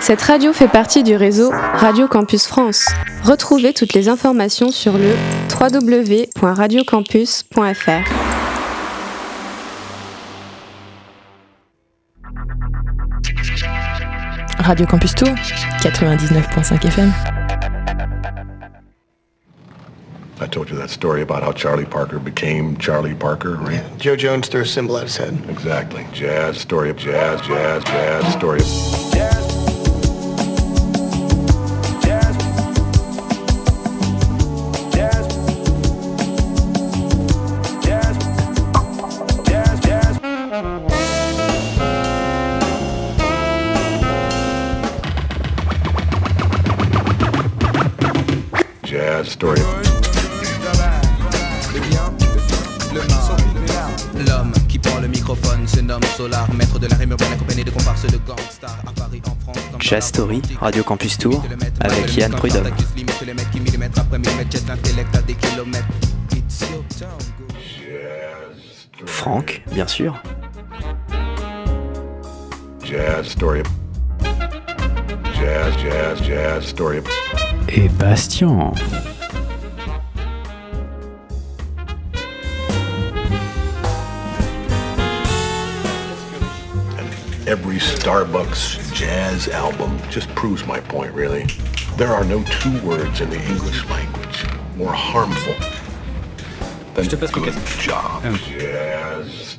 Cette radio fait partie du réseau Radio Campus France. Retrouvez toutes les informations sur le www.radiocampus.fr. Radio Campus Tour, 99.5 FM. I told you that story about how Charlie Parker became Charlie Parker, right? Yeah, Joe Jones threw a symbol at his head. Exactly. Jazz, story of jazz, jazz, jazz, story of... Jazz, Story, Radio Campus Tour, avec Yann Prudhomme. Franck, bien sûr. jazz, story of... Jazz, jazz, jazz, story of... Et Bastien. Every Starbucks jazz album just proves my point, really. There are no two words in the English language more harmful than good job. Jazz story.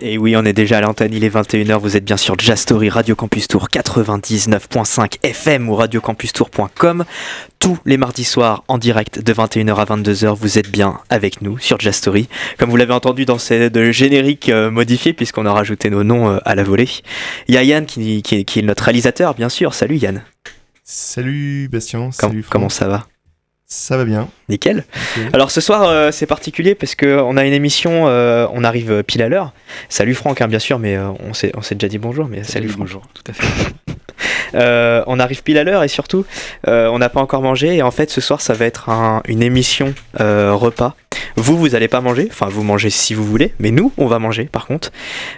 Et oui, on est déjà à l'antenne, il est 21h, vous êtes bien sur Jazz Story, Radio Campus Tour 99.5 FM ou radiocampustour.com. Tous les mardis soirs en direct de 21h à 22h, vous êtes bien avec nous sur Jazz Story. Comme vous l'avez entendu dans ces de génériques euh, modifiés, puisqu'on a rajouté nos noms euh, à la volée. Il y a Yann qui, qui est- qui est notre réalisateur, bien sûr. Salut Yann. Salut Bastien, Com- salut Franck. comment ça va? Ça va bien. Nickel. Alors ce soir euh, c'est particulier parce que on a une émission, euh, on arrive euh, pile à l'heure. Salut Franck hein, bien sûr, mais euh, on s'est déjà dit bonjour, mais salut, Franck. bonjour, tout à fait. Euh, on arrive pile à l'heure et surtout euh, on n'a pas encore mangé et en fait ce soir ça va être un- une émission euh, repas. Vous vous allez pas manger, enfin vous mangez si vous voulez, mais nous on va manger par contre.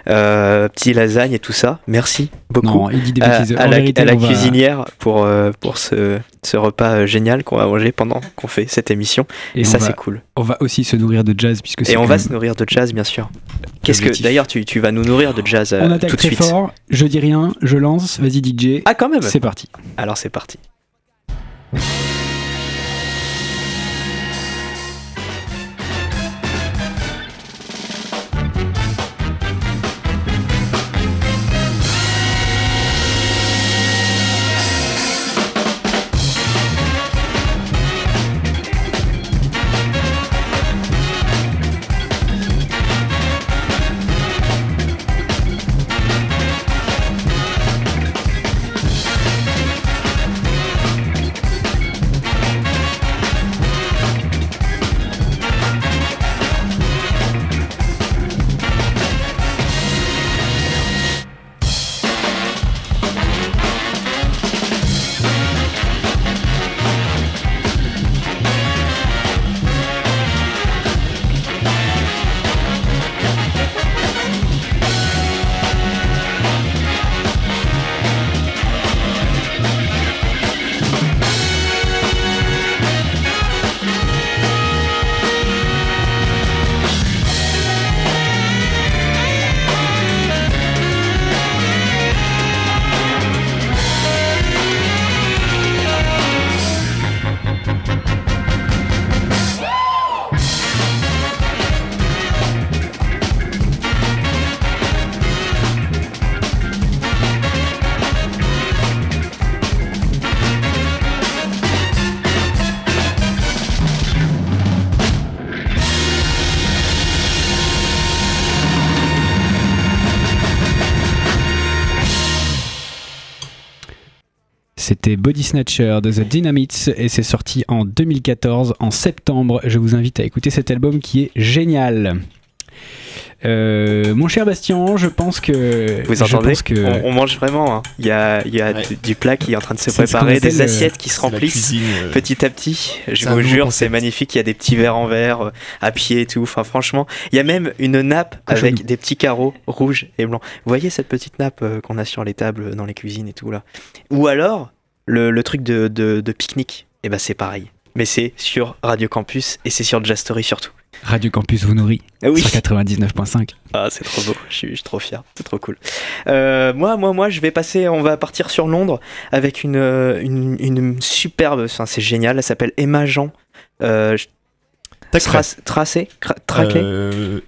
Euh, petit lasagne et tout ça. Merci beaucoup Non, il dit des à, la, vérité, à la on va- cuisinière pour, euh, pour ce, ce repas euh, génial qu'on va manger pendant qu'on fait cette émission. Et, Et, ça, c'est cool. on va aussi se nourrir de jazz puisque c'est Et on va se nourrir de jazz, bien sûr. Qu'est-ce que d'ailleurs tu, tu vas nous nourrir de jazz euh, On attaque tout de très suite fort. Je dis rien, je lance. Vas-y DJ. Ah quand même. c'est parti. Alors c'est parti. C'était Body Snatcher de The Dynamites et c'est sorti en 2014, en septembre. Je vous invite à écouter cet album qui est génial. Euh, mon cher Bastien, je pense que. Vous entendez que on, on mange vraiment. hein. Il y a, il y a Ouais. du, plat qui est en train de se préparer, des euh, assiettes qui se remplissent. cuisine, euh, Petit à petit, je vous jure, c'est magnifique. Il y a des petits verres en verre à pied et tout. Enfin, franchement, il y a même une nappe Cochonou. avec des petits carreaux rouges et blancs. Vous voyez cette petite nappe qu'on a sur les tables, dans les cuisines et tout là? Ou alors le, le truc de, de- de pique-nique. Et ben c'est pareil. Mais c'est sur Radio Campus et c'est sur Jazz Story surtout. Radio Campus vous nourrit Ah oui. sur 99.5. Ah, c'est trop beau, je suis, je suis trop fier, c'est trop cool. Euh, moi, moi, moi, je vais passer, on va partir sur Londres avec une, euh, une, une superbe, enfin, c'est génial, elle s'appelle Emma Jean. Euh, tracé? Traclé Euh,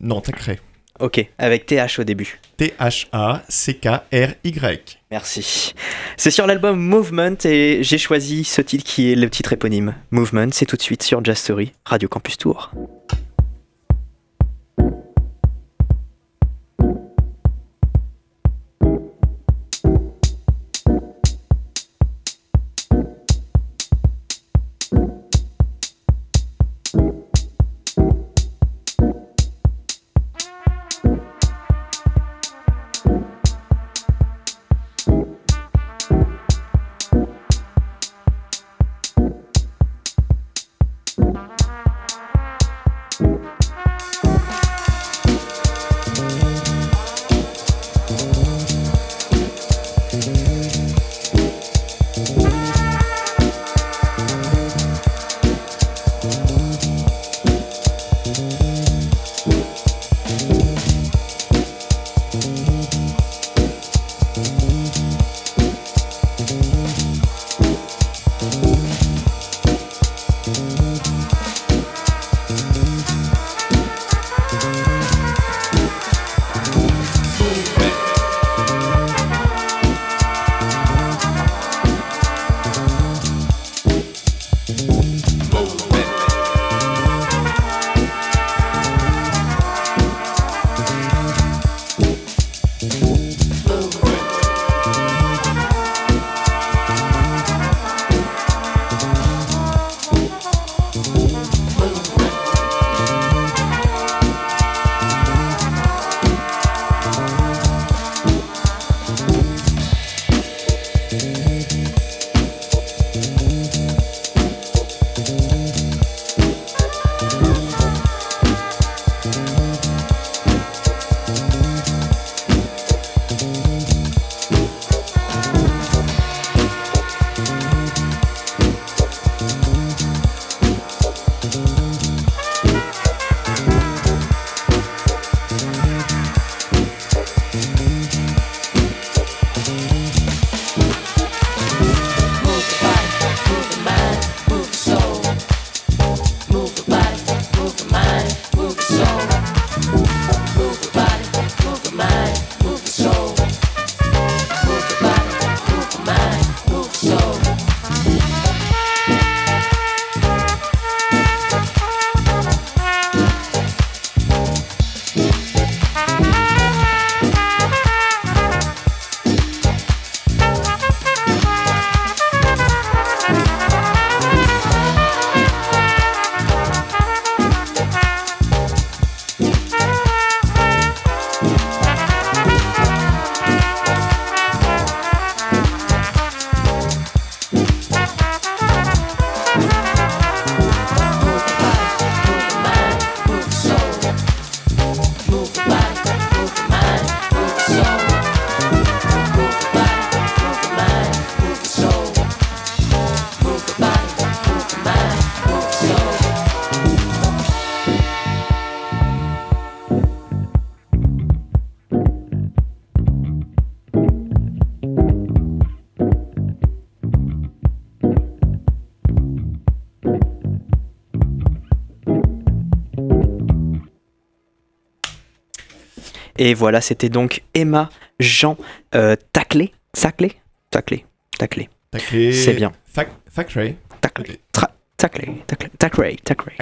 non, Tacré. Ok, avec TH au début. T-H-A-C-K-R-Y. Merci. C'est sur l'album Movement et j'ai choisi ce titre qui est le titre éponyme. Movement, c'est tout de suite sur Jazz Story, Radio Campus Tour. Et voilà, c'était donc Emma Jean euh, Taclé. Saclé? Taclé. Taclé. Taclé. C'est bien. Factory. Taclé. Thackeray, Thackeray.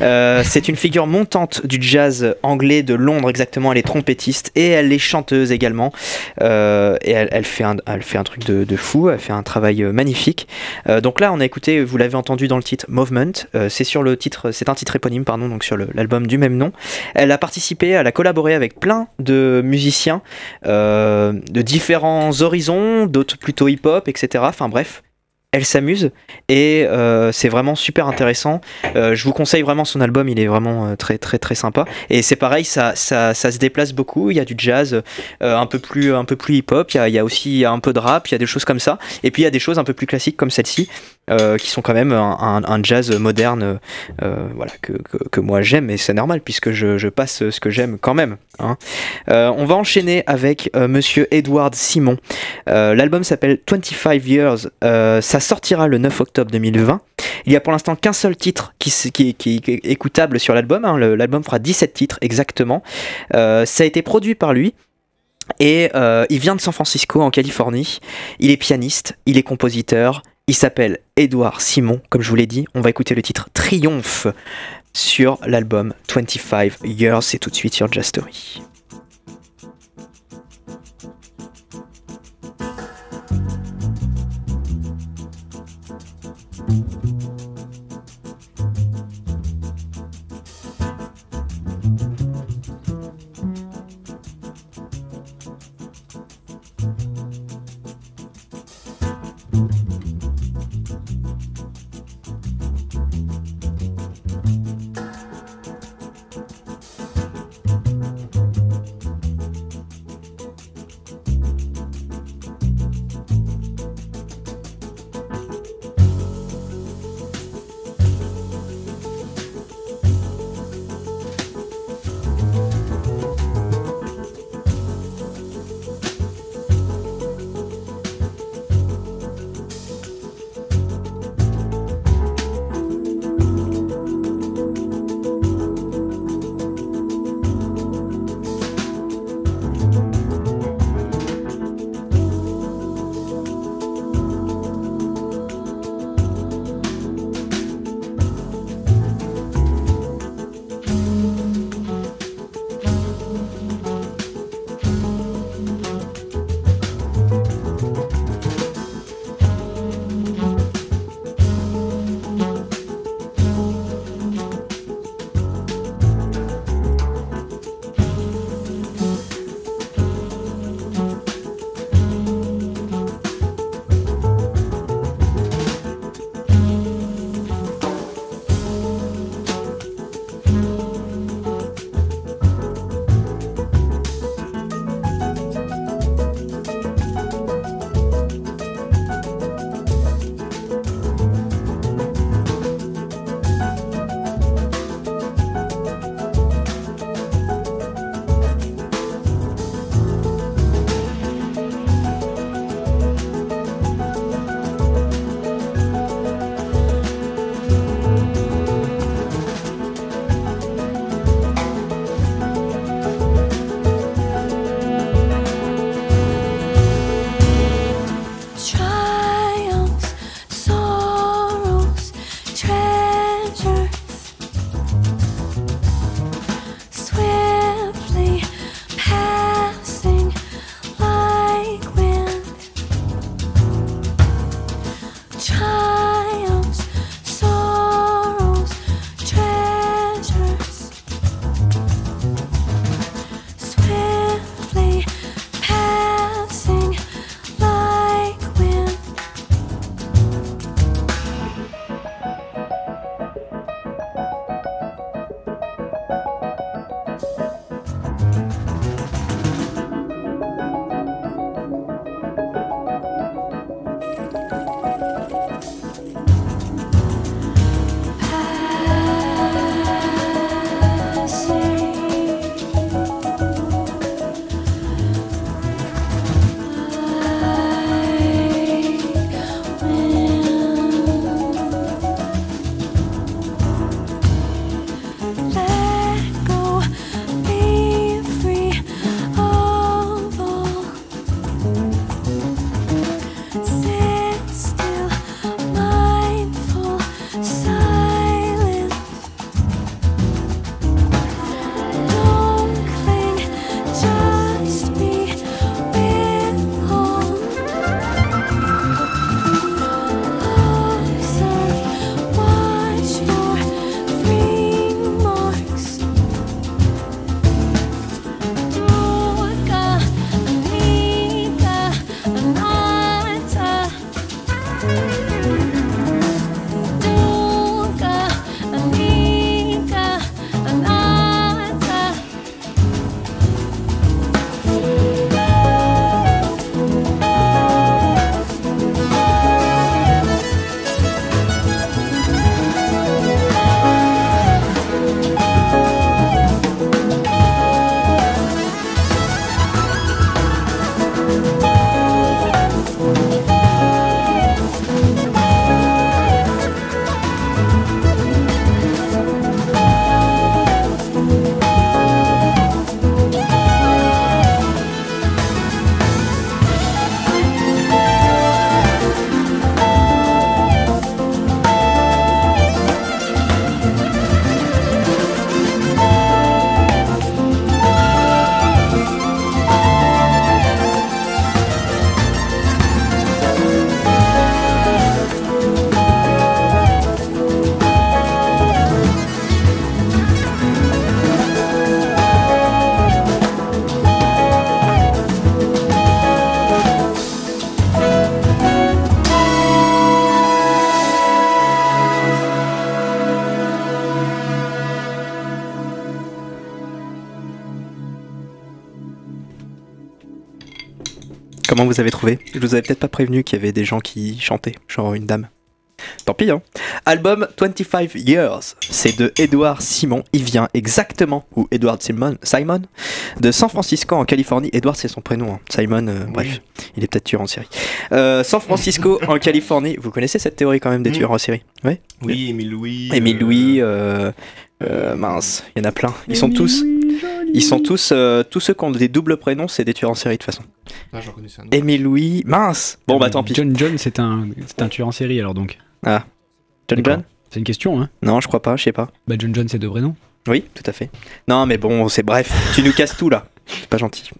Euh, c'est une figure montante du jazz anglais de Londres exactement. Elle est trompettiste et elle est chanteuse également. Euh, et elle, elle, fait un, elle fait un truc de, de, fou. Elle fait un travail euh, magnifique. Euh, donc là, on a écouté, vous l'avez entendu dans le titre Movement. Euh, c'est sur le titre, c'est un titre éponyme, pardon, donc sur l'album du même nom. Elle a participé, elle a collaboré avec plein de musiciens de différents horizons, d'autres plutôt hip-hop, etc. Enfin bref, elle s'amuse et euh, c'est vraiment super intéressant. Euh, je vous conseille vraiment son album, il est vraiment euh, très très très sympa. Et c'est pareil, ça, ça, se déplace beaucoup. Il y a du jazz un peu plus un peu plus y, a, il y a aussi un peu de rap, il y a des choses comme ça. Et puis il y a des choses un peu plus classiques comme celle-ci, qui sont quand même un, jazz moderne, voilà que, que, moi j'aime. Et c'est normal puisque je, passe ce que j'aime quand même. Hein. on va enchaîner avec Monsieur Edward Simon. L'album s'appelle 25 Years. Sortira le 9 octobre 2020. Il y a pour l'instant qu'un seul titre qui, est écoutable sur l'album. Hein. L'album fera 17 titres exactement. Euh, ça a été produit par lui. Et euh, il vient de San Francisco en Californie. Il est pianiste, il est compositeur. Il s'appelle Edouard Simon, comme je vous l'ai dit. On va écouter le titre Triomphe sur l'album 25 Years. C'est tout de suite sur Jazz Story. Comment vous avez trouvé Je vous avais peut-être pas prévenu qu'il y avait des gens qui chantaient, genre une dame. Tant pis, hein. Album 25 Years, c'est de Edward Simon. Il vient exactement, ou Edward Simon, Simon, de San Francisco en Californie. Edward, c'est son prénom. hein. Simon, euh, bref, il est peut-être tueur en série. Euh, San Francisco en Californie. Vous connaissez cette théorie quand même des Mm. tueurs en série? Ouais. Oui, Émile Louis. Émile Louis, euh, euh, mince, il y en a plein. Ils sont tous, ils sont tous, euh, tous ceux qui ont des doubles prénoms, c'est des tueurs en série de toute façon. Ah, j'en connais ça. Émile Louis, mince. Bon bah tant pis. John John, c'est un, c'est un tueur en série alors donc. John D'accord. John? C'est une question, hein Non, je crois pas, je sais pas. Bah John John, c'est deux vrais noms. Oui, tout à fait. Non, mais bon, c'est bref, tu nous casses tout là. C'est pas gentil.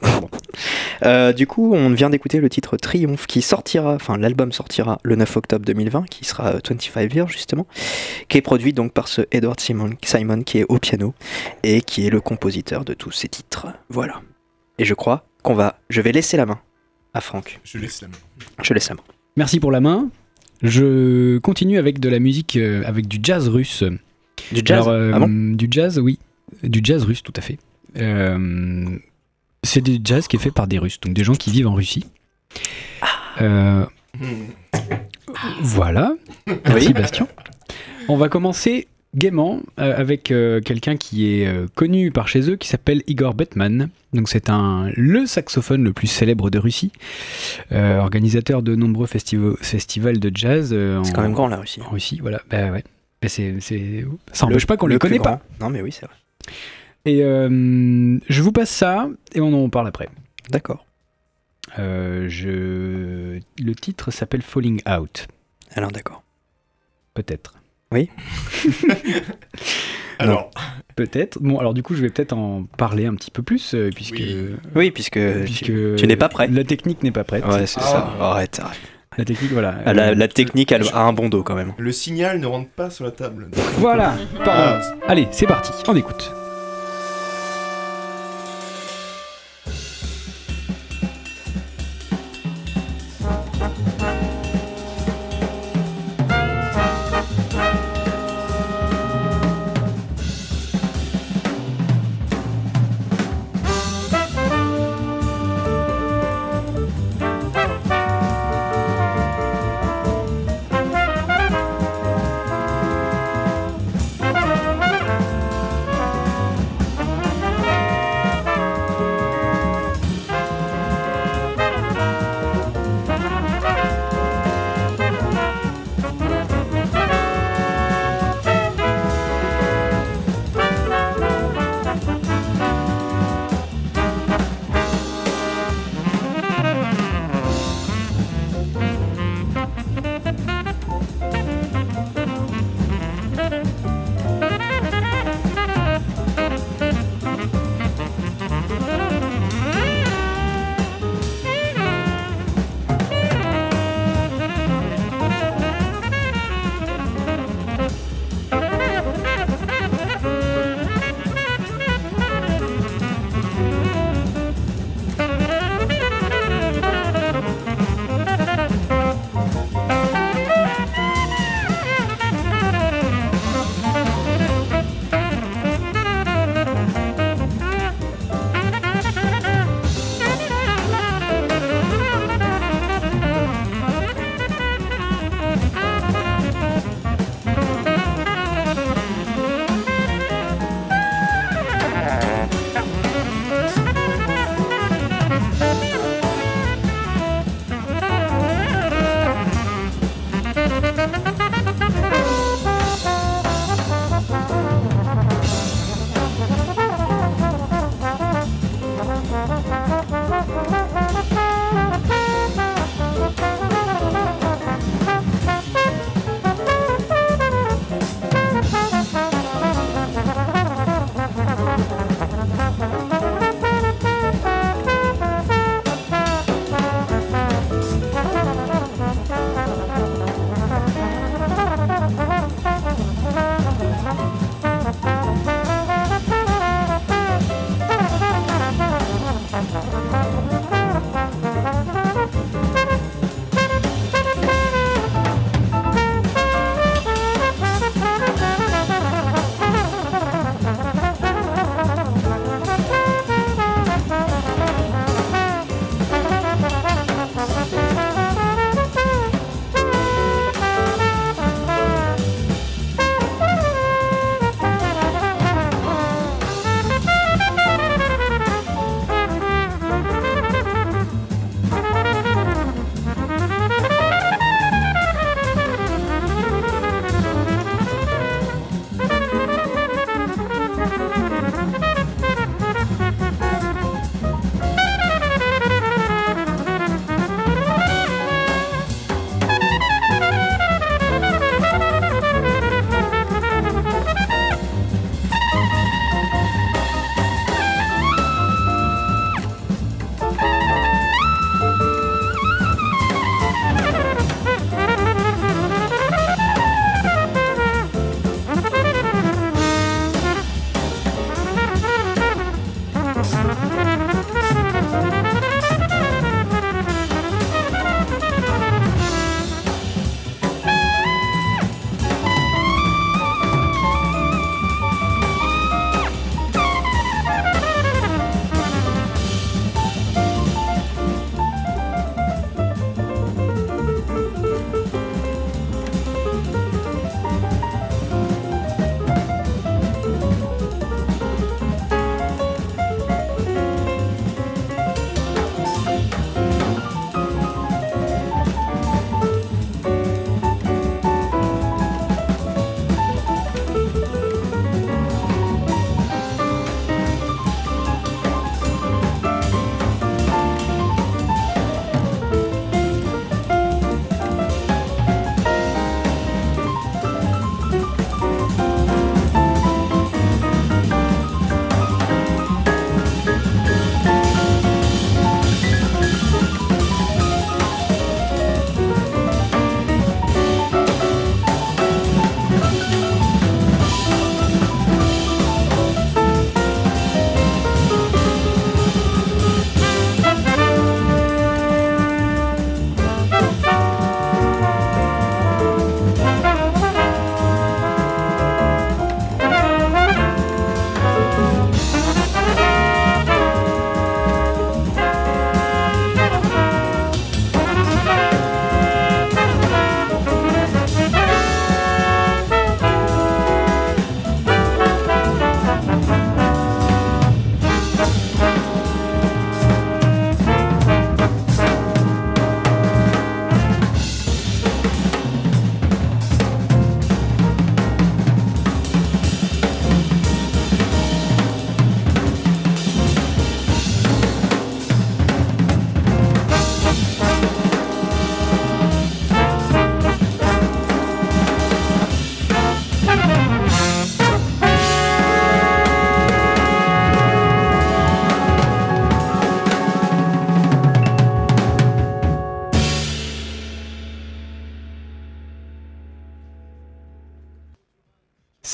Euh, du coup, on vient d'écouter le titre Triomphe qui sortira, enfin l'album sortira le 9 octobre 2020, qui sera euh, 25 Years justement, qui est produit donc par ce Edward Simon, Simon qui est au piano et qui est le compositeur de tous ces titres. Voilà. Et je crois qu'on va, je vais laisser la main à Franck. Je laisse la main. Je laisse la main. Merci pour la main. Je continue avec de la musique, euh, avec du jazz russe. Du jazz Alors, euh, Ah bon? Du jazz, oui. Du jazz russe, tout à fait. Euh, c'est du jazz qui est fait par des Russes, donc des gens qui vivent en Russie. Euh, voilà. Merci Bastien. On va commencer gaiement euh, avec euh, quelqu'un qui est euh, connu par chez eux, qui s'appelle Igor Betman. Donc c'est un le saxophone le plus célèbre de Russie, organisateur de nombreux festivals festivals de jazz. C'est quand même grand la Russie. En Russie, voilà. Bah ouais. Mais c'est, c'est... Ça n'empêche pas qu'on ne le le connaît pas. Non, mais oui, c'est vrai. Et euh, je vous passe ça et on en parle après. D'accord. Euh, je... Le titre s'appelle Falling Out, Alors, d'accord. peut-être. Alors, Peut-être. Bon, alors du coup, je vais peut-être en parler un petit peu plus, euh, puisque, Oui. Oui, puisque, puisque tu, tu n'es pas prêt. La technique n'est pas prête. Ouais, c'est ça. Arrête, arrête. La technique, voilà. Ah, La, la technique elle a un bon dos quand même. le signal ne rentre pas sur la table. Voilà. Pardon. Ah, Allez, c'est parti. On écoute.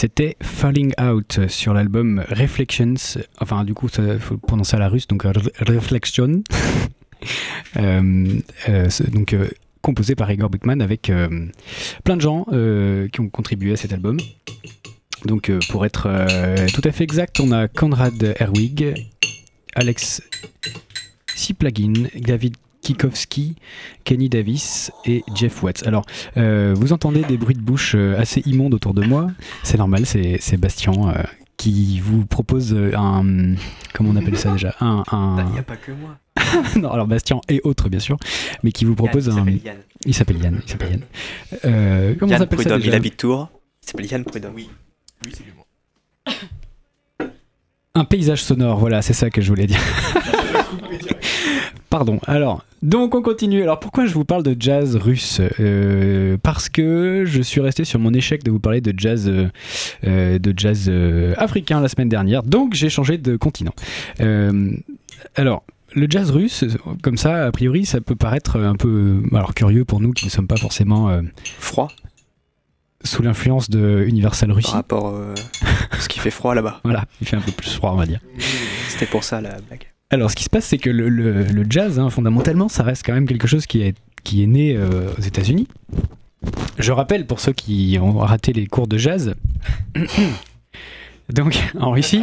C'était Falling Out sur l'album Reflections. Enfin, du coup, il faut prononcer à la russe, donc Re- Reflection. Euh, euh, donc, euh, composé par Igor Buckman avec euh, plein de gens euh, qui ont contribué à cet album. Donc, euh, pour être euh, tout à fait exact, on a Konrad Herwig, Alex Siplagin, David Kikowski, Kenny Davis et Jeff Watts. Alors, euh, vous entendez des bruits de bouche euh, assez immondes autour de moi. C'est normal, c'est Bastien euh, qui vous propose un. Comment on appelle ça déjà? Un. un- Il n'y a pas que moi. non, alors Bastien et autres, bien sûr, mais qui vous propose un. Il s'appelle Yann. Il s'appelle Yann. Euh, comment Yann Prudhomme, déjà? il habite Tours. Il s'appelle Yann Prudhomme. Oui, oui, c'est moi. Un paysage sonore, voilà, c'est ça que je voulais dire. Pardon. Alors, donc on continue. Alors pourquoi je vous parle de jazz russe? Euh, Parce que je suis resté sur mon échec de vous parler de jazz, euh, euh, de jazz euh, africain la semaine dernière. Donc j'ai changé de continent. Alors. Le jazz russe, comme ça, a priori, ça peut paraître un peu alors curieux pour nous qui ne sommes pas forcément Froid sous l'influence de Universal Russie. par rapport à ce qui fait froid là-bas. Voilà, il fait un peu plus froid, on va dire. C'était pour ça la blague. Alors, ce qui se passe, c'est que le, jazz, hein, fondamentalement, ça reste quand même quelque chose qui est, né euh, aux États-Unis. Je rappelle pour ceux qui ont raté les cours de jazz. Donc, en Russie,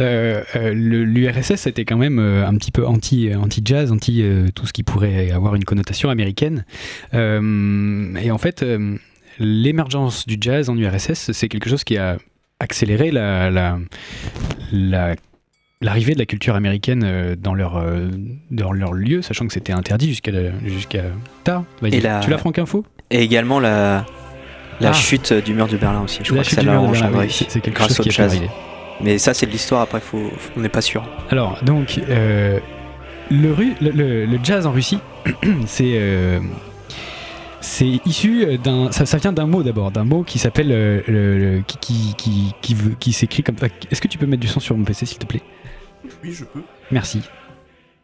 euh, euh, l'URSS était quand même un petit peu anti, anti-jazz, anti, tout ce qui pourrait avoir une connotation américaine. Et en fait, l'émergence du jazz en URSS, c'est quelque chose qui a accéléré la l'arrivée de la culture américaine euh, dans leur, euh, dans leur lieu, sachant que c'était interdit jusqu'à tard. Et la- Tu l'as, Franck Info? Et également la, la Ah. chute du mur de Berlin aussi. Je crois La que chute ça du l'a mur de Berlin, engendré. oui, c'est quelque grâce chose au qui est jazz. arrivé. Mais ça, c'est de l'histoire. Après, faut, faut- on n'est pas sûr. Alors, donc, euh, le, le, le- le jazz en Russie, c'est euh, c'est issu d'un. Ça, ça vient d'un mot d'abord, d'un mot qui s'appelle. euh, qui, qui, qui, qui s'écrit comme. Est-ce que tu peux mettre du son sur mon PC, s'il te plaît? Oui, je peux. Merci.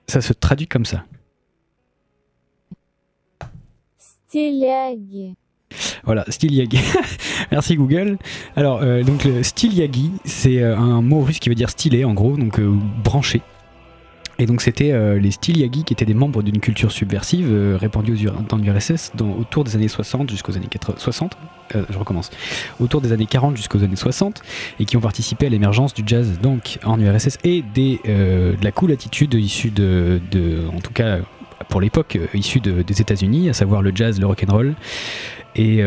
Ça se traduit comme ça. Styliag. Voilà, Styliagi. Merci Google. Alors, euh, donc le Styliagi, c'est euh, un mot russe qui veut dire stylé en gros, donc euh, branché. Et donc c'était euh, les styliagi qui étaient des membres d'une culture subversive euh, répandue dans l'URSS autour des années 60 jusqu'aux années 80, 60. euh, je recommence. Autour des années 40 jusqu'aux années 60 et qui ont participé à l'émergence du jazz donc en URSS et des, euh, de la cool attitude issue de, en tout cas pour l'époque issue de- des États-Unis, à savoir le jazz, le rock and roll et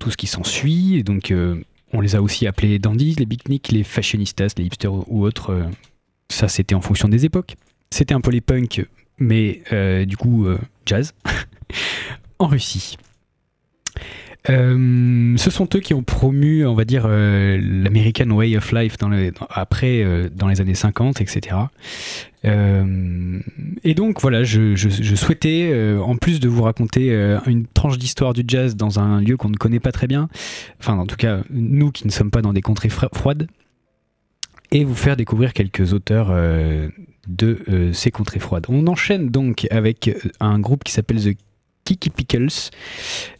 tout ce qui s'ensuit. Et donc, on les a aussi appelés dandies, les beatniks, les fashionistas, les hipsters ou autres. ça, c'était en fonction des époques. C'était un peu les punks, mais euh, du coup, euh, jazz, en Russie. Euh, ce sont eux qui ont promu, on va dire, l'American Way of Life après, dans les années 50, etc. Et donc voilà, je, je- souhaitais, en plus de vous raconter une tranche d'histoire du jazz dans un lieu qu'on ne connaît pas très bien, enfin en tout cas nous qui ne sommes pas dans des contrées froides, et vous faire découvrir quelques auteurs euh, de euh, ces contrées froides. On enchaîne donc avec euh, un groupe qui s'appelle The Kiki Pickles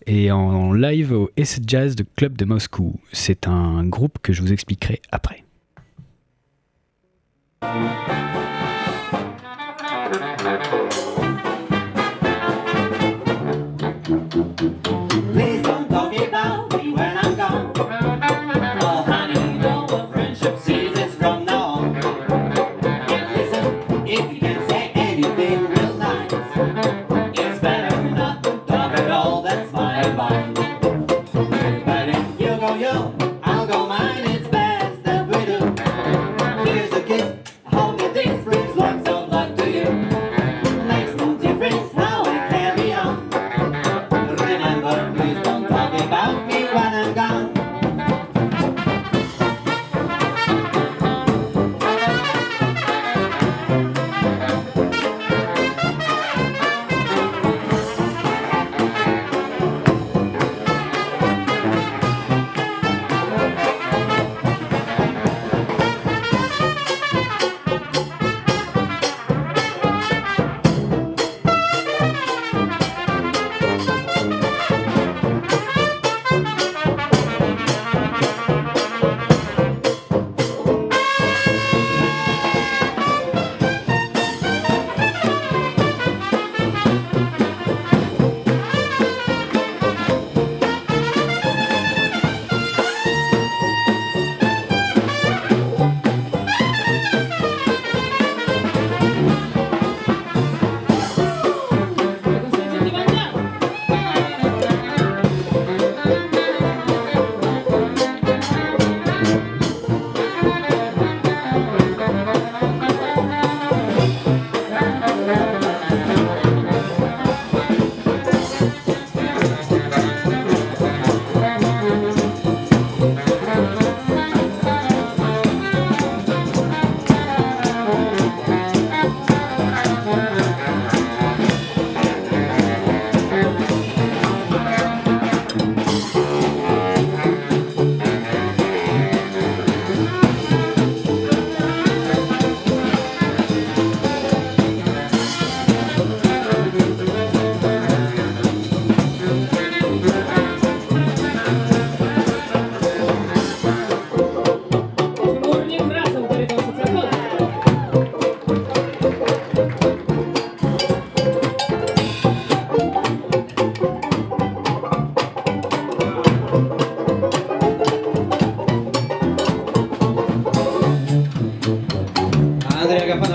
et en live au S Jazz de Club de Moscou. C'est un groupe que je vous expliquerai après.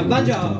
班长。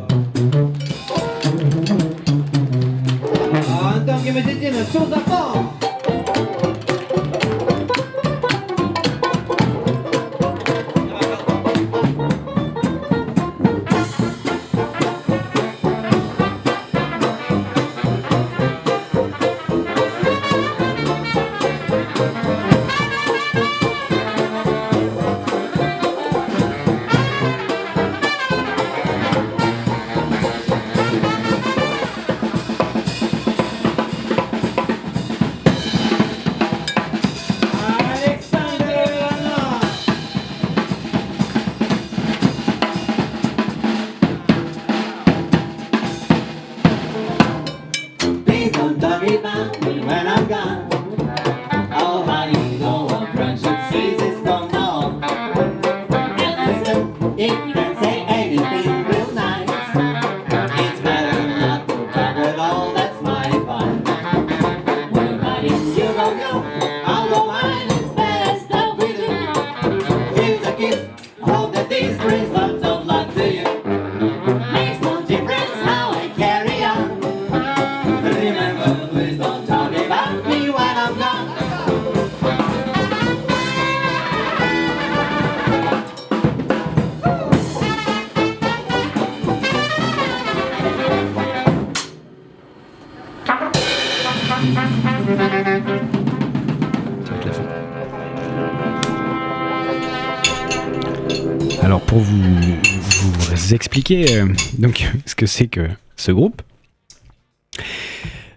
Expliquer euh, donc ce que c'est que ce groupe.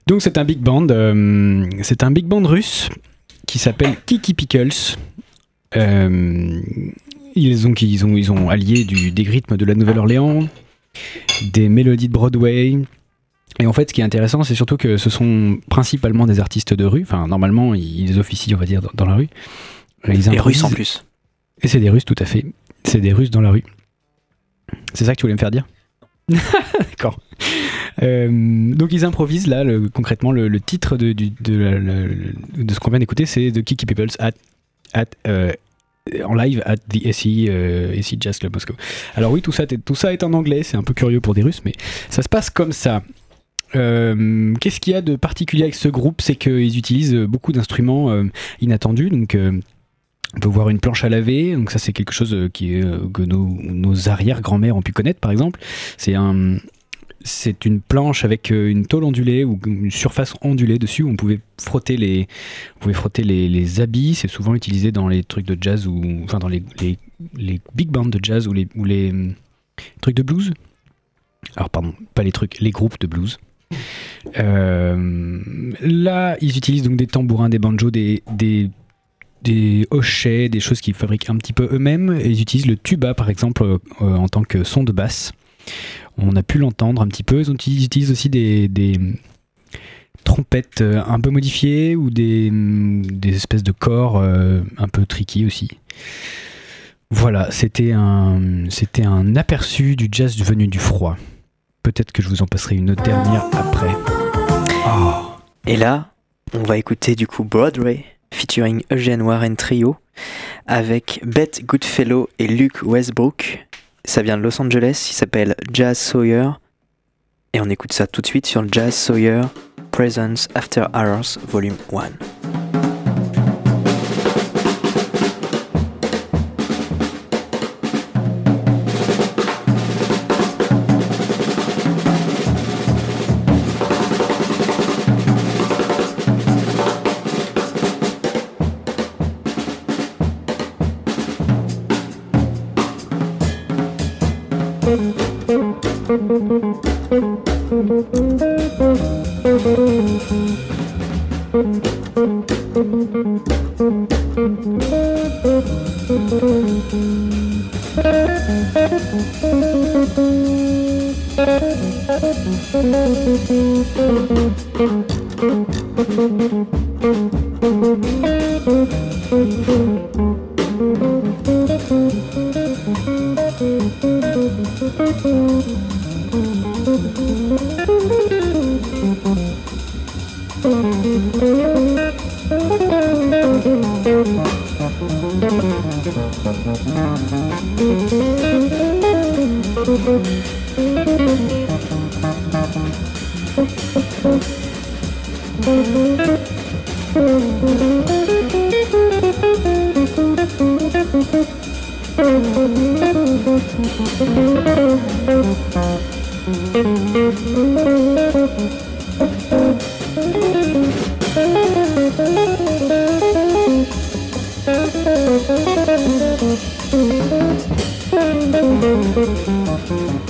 Donc c'est un big band, euh, c'est un big band russe qui s'appelle Kiki Pickles. Euh, ils, ont, ils, ont, ils ont allié du, des rythmes de la Nouvelle-Orléans, des mélodies de Broadway. Et en fait, ce qui est intéressant, c'est surtout que ce sont principalement des artistes de rue. Enfin, normalement, ils officient, on va dire, dans, dans la rue. Ils Les Russes en plus. et c'est des Russes, tout à fait. C'est des Russes dans la rue. C'est ça que tu voulais me faire dire D'accord. Euh, donc ils improvisent là, le- concrètement, le, le titre de, du- de, la- la- de ce qu'on vient d'écouter, c'est de Kiki Peoples at, at, euh, en live at the SI, euh, SI Jazz Club Moscow. Alors oui, tout ça, est- tout ça est en anglais, c'est un peu curieux pour des Russes, mais ça se passe comme ça. Euh, Qu'est-ce qu'il y a de particulier avec ce groupe? C'est qu'ils utilisent beaucoup d'instruments euh, inattendus, donc euh, on peut voir une planche à laver, donc ça c'est quelque chose euh, euh, que nos, nos arrière-grand-mères ont pu connaître par exemple. C'est un, c'est une planche avec euh, une tôle ondulée ou une surface ondulée dessus où on pouvait frotter les, pouvait frotter les, habits. C'est souvent utilisé dans les trucs de jazz ou enfin dans les, big bands de jazz ou les, trucs de blues. Alors pardon, pas les trucs, les groupes de blues. Là, ils utilisent donc des tambourins, des banjos, des des hochets, des choses qu'ils fabriquent un petit peu eux-mêmes. Ils utilisent le tuba, par exemple, euh, euh, en tant que son de basse. On a pu l'entendre un petit peu. Ils, utilisent aussi des, trompettes euh, un peu modifiées ou des, mm, espèces de corps un peu tricky aussi. Voilà, c'était un, un aperçu du jazz venu du froid. Peut-être que je vous en passerai une dernière après. Et là, on va écouter du coup Broadway featuring Eugene Warren Trio avec Beth Goodfellow et Luke Westbrook. Ça vient de Los Angeles, il s'appelle Jazz Sawyer. Et on écoute ça tout de suite sur Jazz Sawyer Presence After Hours Volume 1. フフ。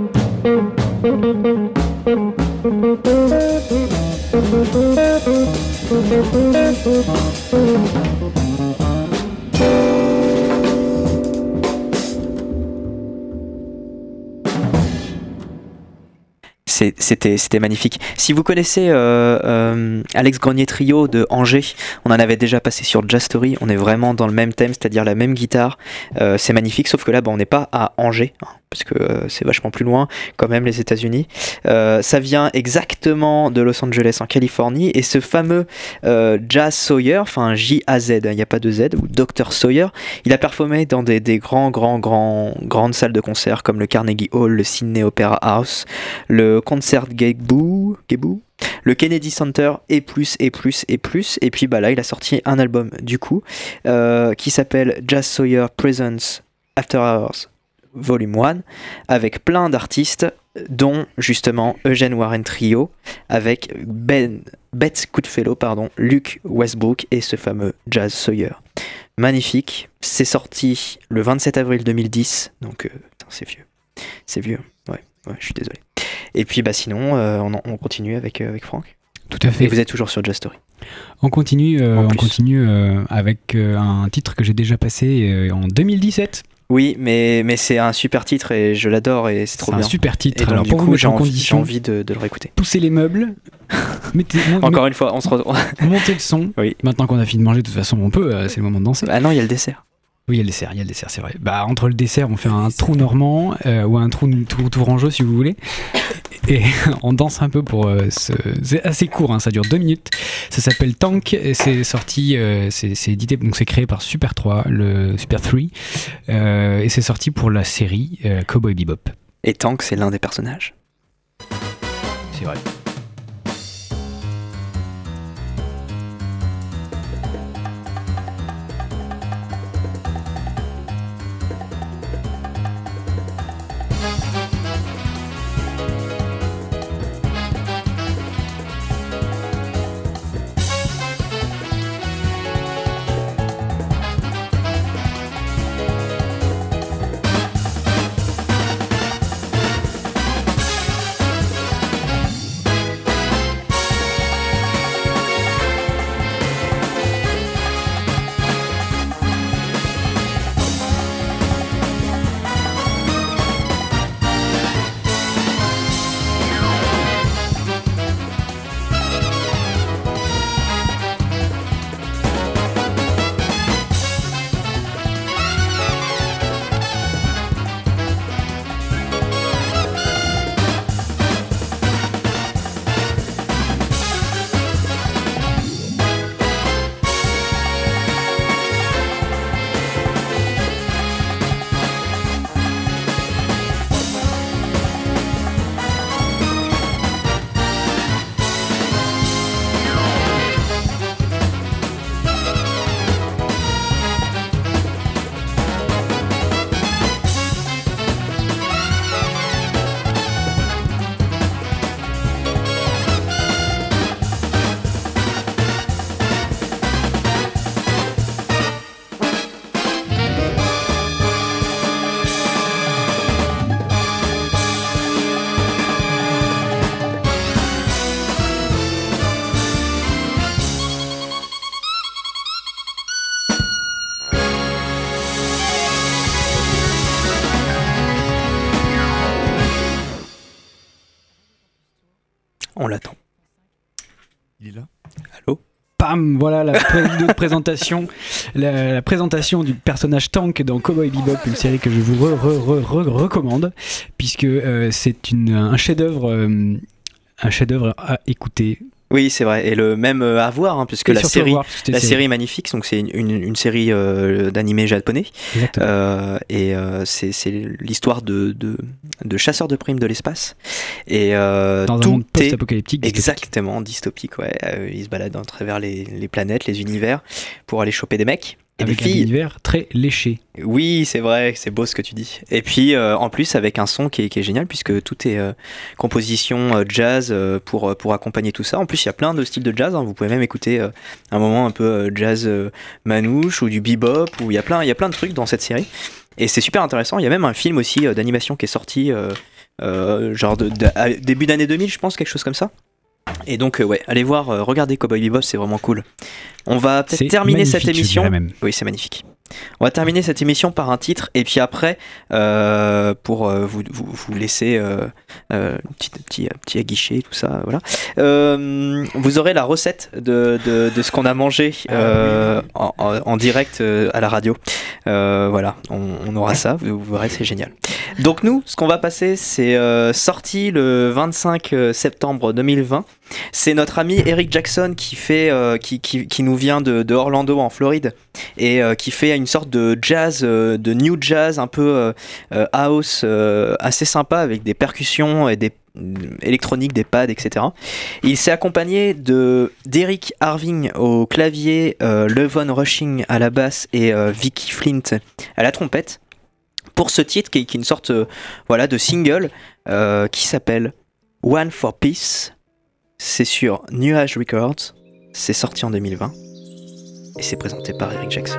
C'était magnifique. Si vous connaissez euh, Alex Grenier Trio de Angers, on en avait déjà passé sur Jazz Story. On est vraiment dans le même thème, c'est-à-dire la même guitare. Euh, c'est magnifique, sauf que là, bah, on n'est pas à Angers, hein, parce que euh, c'est vachement plus loin, quand même, les États-Unis. Ça vient exactement de Los Angeles, en Californie, et ce fameux Jazz Sawyer, enfin J-A-Z, il n'y a pas de Z, ou Dr Sawyer, il a performé dans des, grands, grands, grands, grandes salles de concert comme le Carnegie Hall, le Sydney Opera House, le Concert Gaibu, Gaibu, le Kennedy Center et plus et plus et plus. Et puis bah là, il a sorti un album du coup euh, qui s'appelle Jazz Sawyer Presents After Hours Volume 1 avec plein d'artistes dont justement Eugene Warren Trio avec Ben Beth Goodfellow, pardon, Luke Westbrook et ce fameux Jazz Sawyer. Magnifique, c'est sorti le 27 avril 2010, donc euh, c'est vieux. C'est vieux, ouais, ouais, je suis désolé. Et puis bah sinon, euh, on, continue avec, euh, avec Franck. Tout à fait. Et vous êtes toujours sur Jazz Story. On continue, euh, on continue avec un titre que j'ai déjà passé en 2017. Oui, mais, mais c'est un super titre et je l'adore et c'est trop C'est un bien. super titre. Et donc, Alors, du coup, j'ai en envie, de, de le réécouter. poussez les meubles, mettez, Encore une fois, on se retrouve. montez le son. Oui. Maintenant qu'on a fini de manger, de toute façon, on peut, euh, c'est le moment de danser. Ah non, il y a le dessert. Oui, il y a le dessert, il y a le dessert, c'est vrai. Bah, entre le dessert, on fait un trou normand euh, ou un trou, trou tourangeau si vous voulez. Et on danse un peu pour euh, ce... C'est assez court, hein, ça dure deux minutes. Ça s'appelle Tank et c'est sorti, euh, c'est édité, donc c'est créé par Super 3, le Super 3. euh, et c'est sorti pour la série Cowboy Bebop. Et Tank, c'est l'un des personnages? C'est vrai. On l'attend. Il est là Pam, voilà la présentation, la, la présentation du personnage Tank dans Cowboy Bebop, une série que je vous re- re- re- re- recommande, puisque euh, c'est une- un chef-d'œuvre, euh, un chef-d'œuvre à écouter. Oui, c'est vrai. Et le même euh, à voir, hein, puisque Et la surtout série, à voir, parce que c'est- la série magnifique. Donc c'est une, une- une série euh, d'animé japonais. Euh, et euh, c'est l'histoire de, de, de chasseurs de primes de l'espace. Et dans un tout monde est post-apocalyptique. exactement dystopique. Ouais. Ils se baladent à travers les, les planètes, les univers, pour aller choper des mecs et Avec des un univers très léché. Oui, c'est vrai, c'est beau ce que tu dis. Et puis euh, en plus avec un son qui est, qui est génial puisque tout est euh, composition euh, jazz pour, pour accompagner tout ça. En plus il y a plein de styles de jazz, hein. vous pouvez même écouter un moment un peu jazz manouche ou du bebop, ou il y, a plein, il y a plein de trucs dans cette série. Et c'est super intéressant, il y a même un film aussi d'animation qui est sorti genre de, de- à début d'année 2000 je pense, quelque chose comme ça. Et donc euh, ouais, allez voir, euh, regardez Cowboy Bebop, c'est vraiment cool. On va peut-être terminer cette émission. même. Oui, c'est magnifique. On va terminer cette émission par un titre et puis après, euh, pour euh, vous, vous, vous laisser euh, euh, un petit, petit, petit aguicher, tout ça, voilà. Vous aurez la recette de, de, de ce qu'on a mangé euh, en, en- en direct à la radio. Voilà, on, on aura ça, vous, vous verrez, c'est génial. Donc nous, ce qu'on va passer, c'est sorti le 25 septembre 2020. C'est notre ami Eric Jackson qui euh, nous vient de, Orlando en Floride et euh, qui fait une sorte de jazz, euh, de new jazz un peu house assez sympa avec des percussions et des mm, électroniques, des pads, etc. Il s'est accompagné de d'Eric Harving au clavier, Levon Rushing à la basse et Vicky Flint à la trompette pour ce titre qui est, une sorte de single qui s'appelle One for Peace. C'est sur Nuage Records. C'est sorti en 2020 et c'est présenté par Eric Jackson.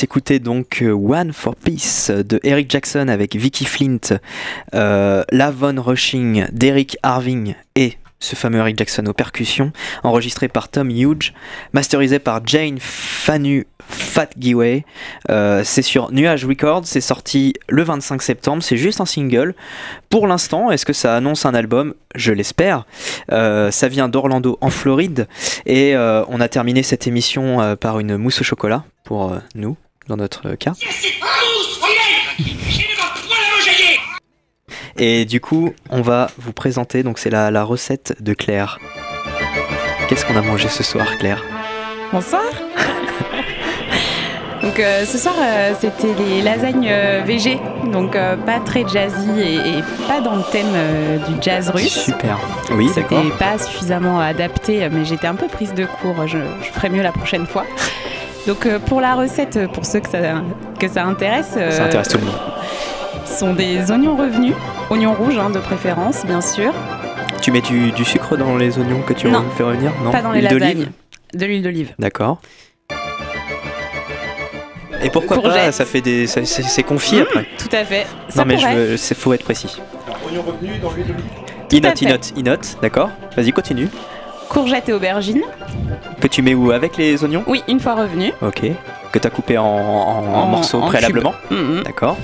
S'écouter donc euh, One for Peace de Eric Jackson avec Vicky Flint, euh, Lavon Rushing d'Eric Harving et ce fameux Eric Jackson aux percussions, enregistré par Tom Hughes, masterisé par Jane Fanu Fatgiway. Euh, c'est sur Nuage Records, c'est sorti le 25 septembre, c'est juste un single. Pour l'instant, est-ce que ça annonce un album? Je l'espère. Euh, ça vient d'Orlando en Floride et on a terminé cette émission par une mousse au chocolat pour nous, dans notre cas. Et du coup, on va vous présenter, donc c'est la, la recette de Claire. Qu'est-ce qu'on a mangé ce soir, Claire? Bonsoir. Donc euh, ce soir euh, c'était les lasagnes euh, VG, donc euh, pas très jazzy et, et pas dans le thème euh, du jazz russe. Super. Oui, d'accord. C'était pas suffisamment adapté, mais j'étais un peu prise de court. Je, je ferai mieux la prochaine fois. Donc euh, pour la recette, euh, pour ceux que ça, que ça intéresse, euh, Ça intéresse tout le monde. sont des oignons revenus, oignons rouges hein, de préférence bien sûr, Tu mets du, du sucre dans les oignons que tu Non. fais revenir Non pas dans les L'huile d'olive lasagnes, de l'huile d'olive. D'accord. Et pourquoi pas. Ça fait des, ça- c'est c'est confit Mmh, après. Tout à fait. Ça non mais c'est faut être précis. Oignon revenu dans l'huile d'olive. Inote, inote, inote, d'accord. Vas-y, continue. Courgettes et aubergines. Que tu mets où avec les oignons Oui, une fois revenus. Ok. Que tu as coupé en, en- en En- morceaux en préalablement Mhm. D'accord.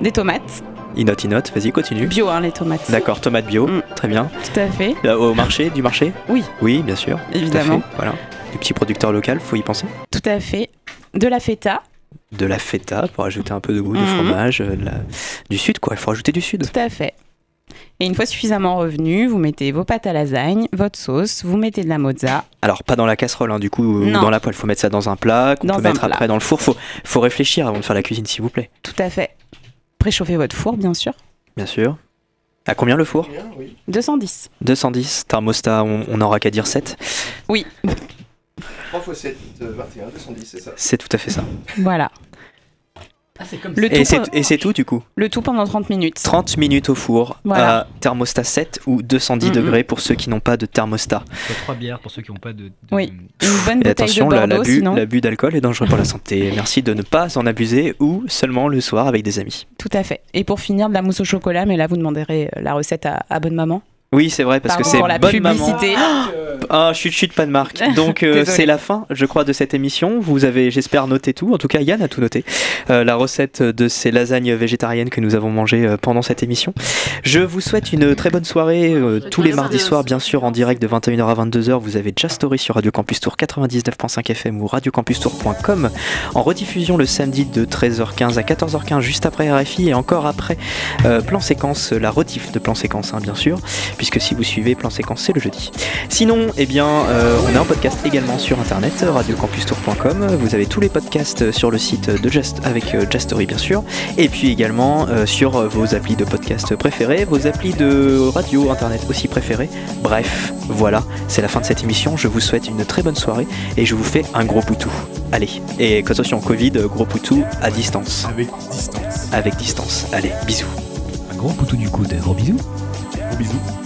Des tomates. Inote, inote, vas-y, continue. Bio, hein, les tomates. D'accord, tomate bio, Mm. très bien. Tout à fait. Là, au marché, du marché Oui. Oui, bien sûr. tout à Évidemment. fait, Voilà. Du petit producteur local, faut y penser. Tout à fait. De la feta. De la feta pour ajouter un peu de goût, de Mhm. fromage, euh, la- du sud quoi. Il faut rajouter du sud. Tout à fait. Et une fois suffisamment revenu, vous mettez vos pâtes à lasagne, votre sauce, vous mettez de la mozza. Alors pas dans la casserole, hein, du coup, ou Non. dans la poêle. Faut mettre ça dans un plat qu'on Dans peut mettre plat. après dans le four. Faut, faut réfléchir avant de faire la cuisine, s'il vous plaît. Tout à fait. Préchauffez votre four, bien sûr. Bien sûr. À combien le four? Bien, oui. 210. 210. Thermostat, on on n'aura qu'à dire 7. Oui, 3 x 7, 21, 210, c'est ça? C'est tout à fait ça. voilà. Le Et tout, c'est pe- et c'est tout du coup. le tout pendant 30 minutes. 30 minutes au four Voilà. à thermostat 7 ou 210 Mhm. degrés pour ceux qui n'ont pas de thermostat. Trois bières pour ceux qui n'ont pas de. de- Oui. Une bonne Et bouteille attention, de la- Bordeaux, l'abus sinon. l'abus d'alcool est dangereux pour la santé. Merci de ne pas en abuser ou seulement le soir avec des amis. Tout à fait. Et pour finir, de la mousse au chocolat, mais là, vous demanderez euh, la recette à, à bonne maman. Oui, c'est vrai, parce que c'est pour la bonne maman. publicité. Ah, chut, chut, pas de marque. Donc, euh, c'est la fin, je crois, de cette émission. Vous avez, j'espère, noté tout. En tout cas, Yann a tout noté. Euh, la recette de ces lasagnes végétariennes que nous avons mangées euh, pendant cette émission. Je vous souhaite une très bonne soirée. euh, tous les mardis soirs, bien sûr, en direct de 21h à 22h. Vous avez Just Story sur Radio Campus Tour 99.5 FM ou radiocampustour.com. En rediffusion le samedi de 13h15 à 14h15, juste après RFI et encore après euh, Plan Séquence, la rediff de Plan Séquence, hein, bien sûr puisque si vous suivez Plan Séquence, c'est le jeudi. Sinon, eh bien, euh, on est en podcast également sur internet, radiocampustour.com. Vous avez tous les podcasts sur le site de Just avec euh, Jastory, bien sûr, et puis également euh, sur euh, vos applis de podcast préférés, vos applis de radio internet aussi préférés. Bref, voilà, c'est la fin de cette émission. Je vous souhaite une très bonne soirée et je vous fais un gros poutou. Allez, et attention, Covid, gros poutou à distance. Avec distance. Avec distance. Allez, bisous. Un gros poutou du coude. Gros bisous. Gros bisous.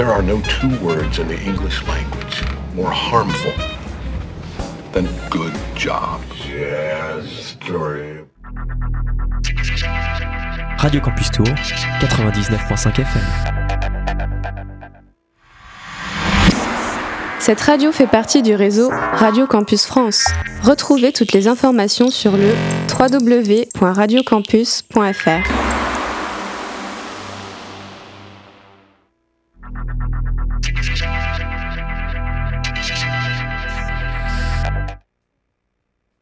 There are no two words in the English language more harmful then good job. Jazz story. Radio Campus Tour, 99.5 FM. Cette radio fait partie du réseau Radio Campus France. Retrouvez toutes les informations sur le www.radiocampus.fr.